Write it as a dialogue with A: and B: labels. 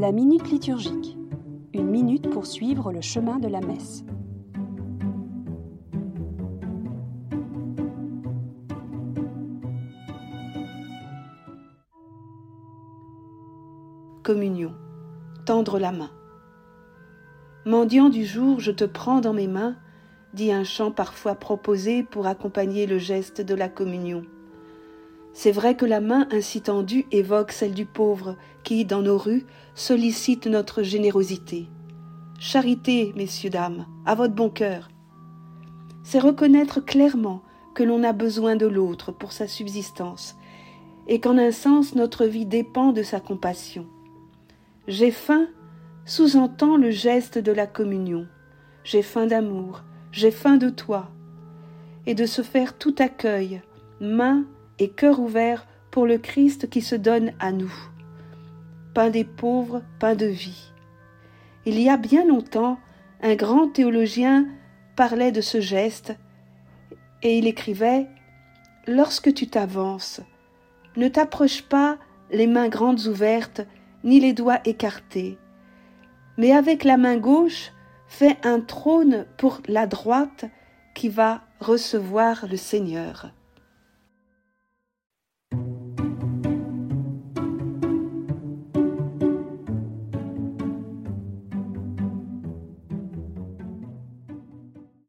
A: La minute liturgique. Une minute pour suivre le chemin de la messe.
B: Communion. Tendre la main. Mendiant du jour, je te prends dans mes mains, dit un chant parfois proposé pour accompagner le geste de la communion. C'est vrai que la main ainsi tendue évoque celle du pauvre qui, dans nos rues, sollicite notre générosité. Charité, messieurs, dames, à votre bon cœur. C'est reconnaître clairement que l'on a besoin de l'autre pour sa subsistance, et qu'en un sens notre vie dépend de sa compassion. J'ai faim sous-entend le geste de la communion. J'ai faim d'amour, j'ai faim de toi, et de se faire tout accueil, main et cœur ouvert pour le Christ qui se donne à nous. Pain des pauvres, pain de vie. Il y a bien longtemps, un grand théologien parlait de ce geste, et il écrivait Lorsque tu t'avances, ne t'approche pas les mains grandes ouvertes, ni les doigts écartés, mais avec la main gauche, fais un trône pour la droite qui va recevoir le Seigneur.